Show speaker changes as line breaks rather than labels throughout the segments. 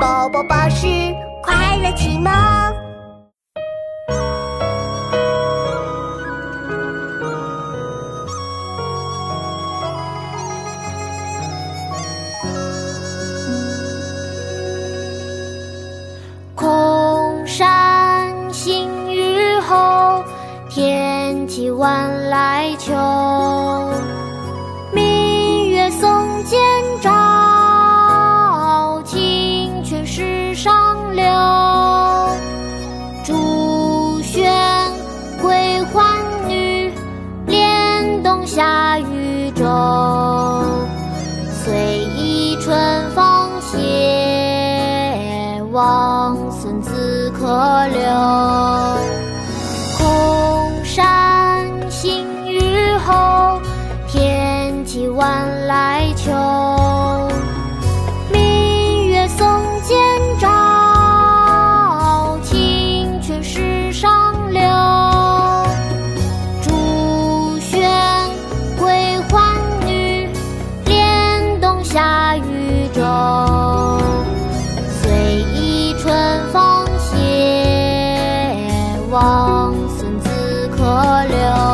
宝宝巴士快乐启蒙。
空山新雨后，天气晚来秋。望孙子可留。王孙子可留。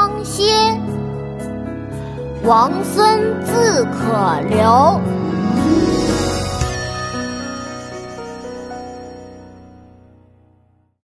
歇，王孙自可留。